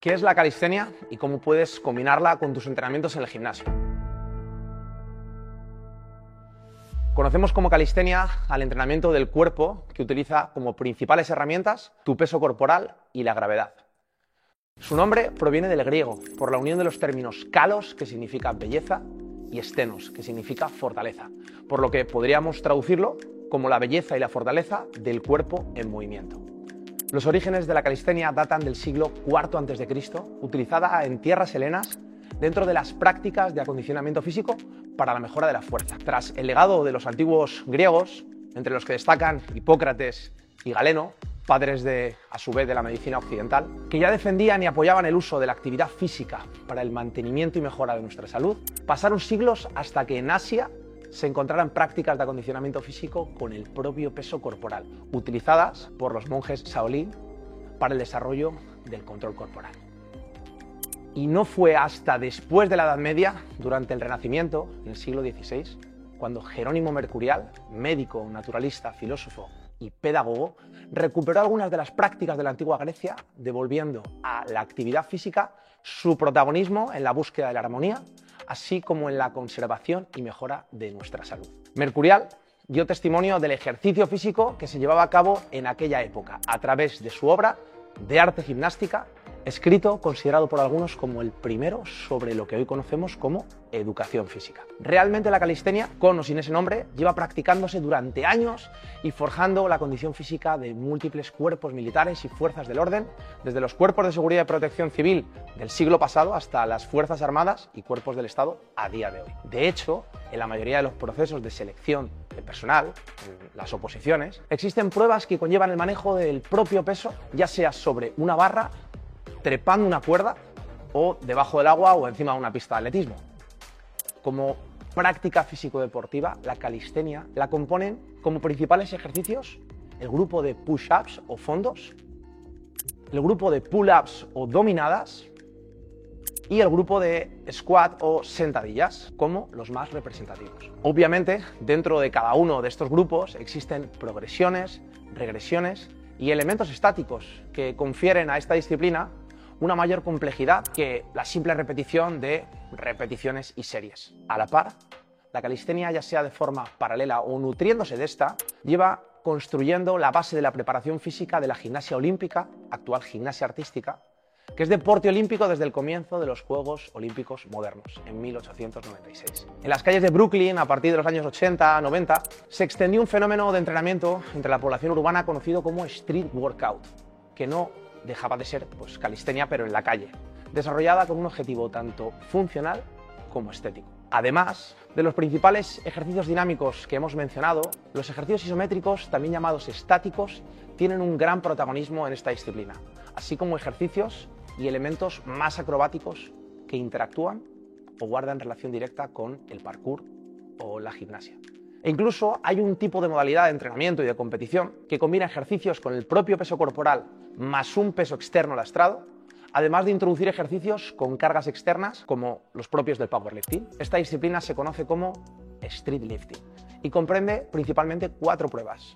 ¿Qué es la calistenia y cómo puedes combinarla con tus entrenamientos en el gimnasio? Conocemos como calistenia al entrenamiento del cuerpo que utiliza como principales herramientas tu peso corporal y la gravedad. Su nombre proviene del griego, por la unión de los términos kalos, que significa belleza, y estenos, que significa fortaleza, por lo que podríamos traducirlo como la belleza y la fortaleza del cuerpo en movimiento. Los orígenes de la calistenia datan del siglo IV a.C., utilizada en tierras helenas dentro de las prácticas de acondicionamiento físico para la mejora de la fuerza. Tras el legado de los antiguos griegos, entre los que destacan Hipócrates y Galeno, padres de, a su vez, de la medicina occidental, que ya defendían y apoyaban el uso de la actividad física para el mantenimiento y mejora de nuestra salud, pasaron siglos hasta que en Asia se encontraran prácticas de acondicionamiento físico con el propio peso corporal, utilizadas por los monjes Shaolin para el desarrollo del control corporal. Y no fue hasta después de la Edad Media, durante el Renacimiento, en el siglo XVI, cuando Jerónimo Mercurial, médico, naturalista, filósofo y pedagogo, recuperó algunas de las prácticas de la antigua Grecia, devolviendo a la actividad física su protagonismo en la búsqueda de la armonía, así como en la conservación y mejora de nuestra salud. Mercurial dio testimonio del ejercicio físico que se llevaba a cabo en aquella época a través de su obra de arte gimnástica escrito considerado por algunos como el primero sobre lo que hoy conocemos como educación física. Realmente la calistenia, con o sin ese nombre, lleva practicándose durante años y forjando la condición física de múltiples cuerpos militares y fuerzas del orden, desde los cuerpos de seguridad y protección civil del siglo pasado hasta las Fuerzas Armadas y cuerpos del Estado a día de hoy. De hecho, en la mayoría de los procesos de selección de personal, en las oposiciones, existen pruebas que conllevan el manejo del propio peso, ya sea sobre una barra trepando una cuerda o debajo del agua o encima de una pista de atletismo. Como práctica físico-deportiva, la calistenia la componen como principales ejercicios el grupo de push-ups o fondos, el grupo de pull-ups o dominadas y el grupo de squat o sentadillas como los más representativos. Obviamente, dentro de cada uno de estos grupos existen progresiones, regresiones y elementos estáticos que confieren a esta disciplina una mayor complejidad que la simple repetición de repeticiones y series. A la par, la calistenia, ya sea de forma paralela o nutriéndose de esta, lleva construyendo la base de la preparación física de la gimnasia olímpica, actual gimnasia artística, que es deporte olímpico desde el comienzo de los Juegos Olímpicos modernos, en 1896. En las calles de Brooklyn, a partir de los años 80-90, se extendió un fenómeno de entrenamiento entre la población urbana conocido como street workout, que no dejaba de ser pues, calistenia, pero en la calle, desarrollada con un objetivo tanto funcional como estético. Además de los principales ejercicios dinámicos que hemos mencionado, los ejercicios isométricos, también llamados estáticos, tienen un gran protagonismo en esta disciplina, así como ejercicios y elementos más acrobáticos que interactúan o guardan relación directa con el parkour o la gimnasia. E incluso hay un tipo de modalidad de entrenamiento y de competición que combina ejercicios con el propio peso corporal más un peso externo lastrado, además de introducir ejercicios con cargas externas como los propios del powerlifting. Esta disciplina se conoce como street lifting y comprende principalmente cuatro pruebas.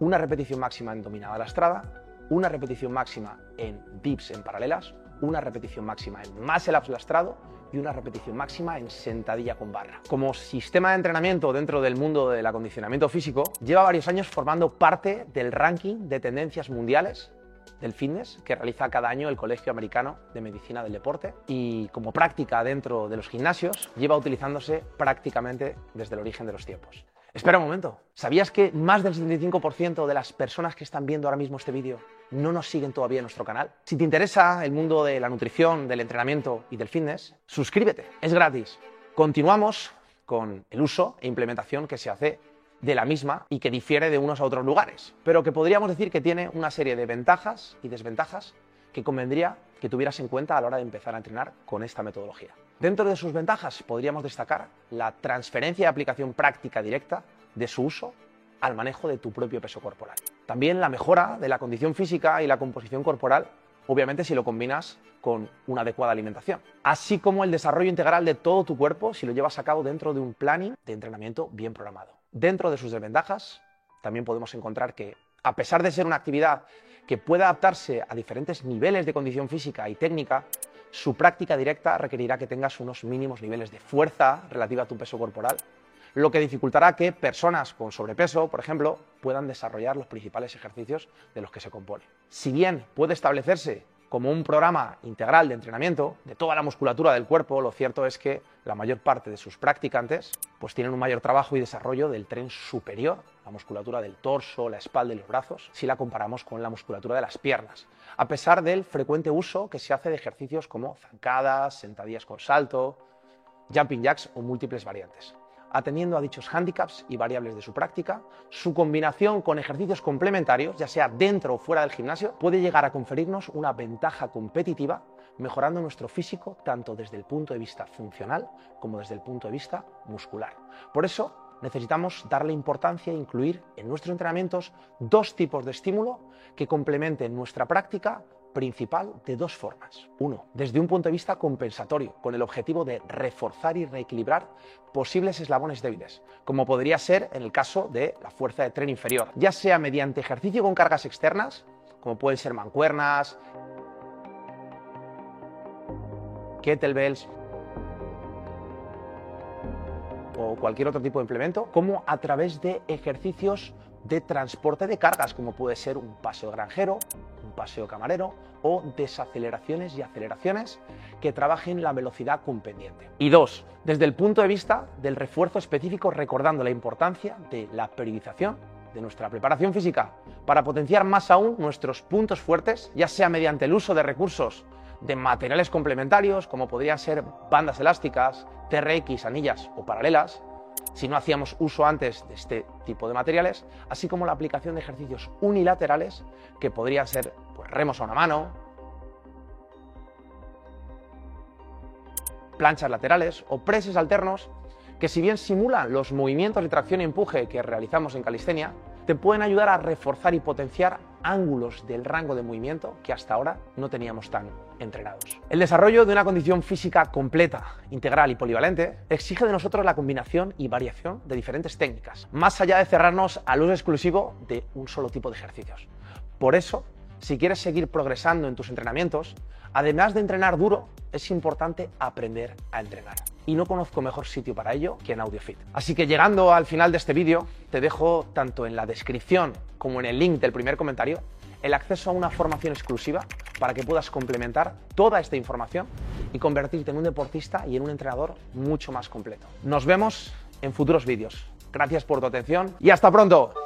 Una repetición máxima en dominada lastrada, una repetición máxima en dips en paralelas, una repetición máxima en muscle ups lastrado y una repetición máxima en sentadilla con barra. Como sistema de entrenamiento dentro del mundo del acondicionamiento físico, lleva varios años formando parte del ranking de tendencias mundiales del fitness que realiza cada año el Colegio Americano de Medicina del Deporte y como práctica dentro de los gimnasios lleva utilizándose prácticamente desde el origen de los tiempos. Espera un momento, ¿sabías que más del 75% de las personas que están viendo ahora mismo este vídeo no nos siguen todavía en nuestro canal? Si te interesa el mundo de la nutrición, del entrenamiento y del fitness, suscríbete, es gratis. Continuamos con el uso e implementación que se hace de la misma y que difiere de unos a otros lugares, pero que podríamos decir que tiene una serie de ventajas y desventajas que convendría que tuvieras en cuenta a la hora de empezar a entrenar con esta metodología. Dentro de sus ventajas podríamos destacar la transferencia de aplicación práctica directa de su uso al manejo de tu propio peso corporal. También la mejora de la condición física y la composición corporal, obviamente si lo combinas con una adecuada alimentación, así como el desarrollo integral de todo tu cuerpo si lo llevas a cabo dentro de un planning de entrenamiento bien programado. Dentro de sus desventajas, también podemos encontrar que, a pesar de ser una actividad que pueda adaptarse a diferentes niveles de condición física y técnica, su práctica directa requerirá que tengas unos mínimos niveles de fuerza relativa a tu peso corporal, lo que dificultará que personas con sobrepeso, por ejemplo, puedan desarrollar los principales ejercicios de los que se compone. Si bien puede establecerse como un programa integral de entrenamiento de toda la musculatura del cuerpo, lo cierto es que la mayor parte de sus practicantes pues tienen un mayor trabajo y desarrollo del tren superior, la musculatura del torso, la espalda y los brazos, si la comparamos con la musculatura de las piernas, a pesar del frecuente uso que se hace de ejercicios como zancadas, sentadillas con salto, jumping jacks o múltiples variantes atendiendo a dichos hándicaps y variables de su práctica, su combinación con ejercicios complementarios, ya sea dentro o fuera del gimnasio, puede llegar a conferirnos una ventaja competitiva, mejorando nuestro físico tanto desde el punto de vista funcional como desde el punto de vista muscular. Por eso, necesitamos darle importancia e incluir en nuestros entrenamientos dos tipos de estímulo que complementen nuestra práctica principal de dos formas. Uno, desde un punto de vista compensatorio, con el objetivo de reforzar y reequilibrar posibles eslabones débiles, como podría ser en el caso de la fuerza de tren inferior, ya sea mediante ejercicio con cargas externas, como pueden ser mancuernas, kettlebells o cualquier otro tipo de implemento, como a través de ejercicios de transporte de cargas, como puede ser un paseo granjero, un paseo camarero o desaceleraciones y aceleraciones que trabajen la velocidad con pendiente. Y dos, desde el punto de vista del refuerzo específico, recordando la importancia de la periodización de nuestra preparación física para potenciar más aún nuestros puntos fuertes, ya sea mediante el uso de recursos de materiales complementarios, como podrían ser bandas elásticas, TRX, anillas o paralelas, si no hacíamos uso antes de este tipo de materiales, así como la aplicación de ejercicios unilaterales que podrían ser remos a una mano, planchas laterales o preses alternos que si bien simulan los movimientos de tracción y empuje que realizamos en calistenia, te pueden ayudar a reforzar y potenciar ángulos del rango de movimiento que hasta ahora no teníamos tan entrenados. El desarrollo de una condición física completa, integral y polivalente exige de nosotros la combinación y variación de diferentes técnicas, más allá de cerrarnos al uso exclusivo de un solo tipo de ejercicios. Por eso, si quieres seguir progresando en tus entrenamientos, además de entrenar duro, es importante aprender a entrenar y no conozco mejor sitio para ello que en AudioFit. Así que llegando al final de este vídeo, te dejo tanto en la descripción como en el link del primer comentario el acceso a una formación exclusiva para que puedas complementar toda esta información y convertirte en un deportista y en un entrenador mucho más completo. Nos vemos en futuros vídeos. Gracias por tu atención y hasta pronto.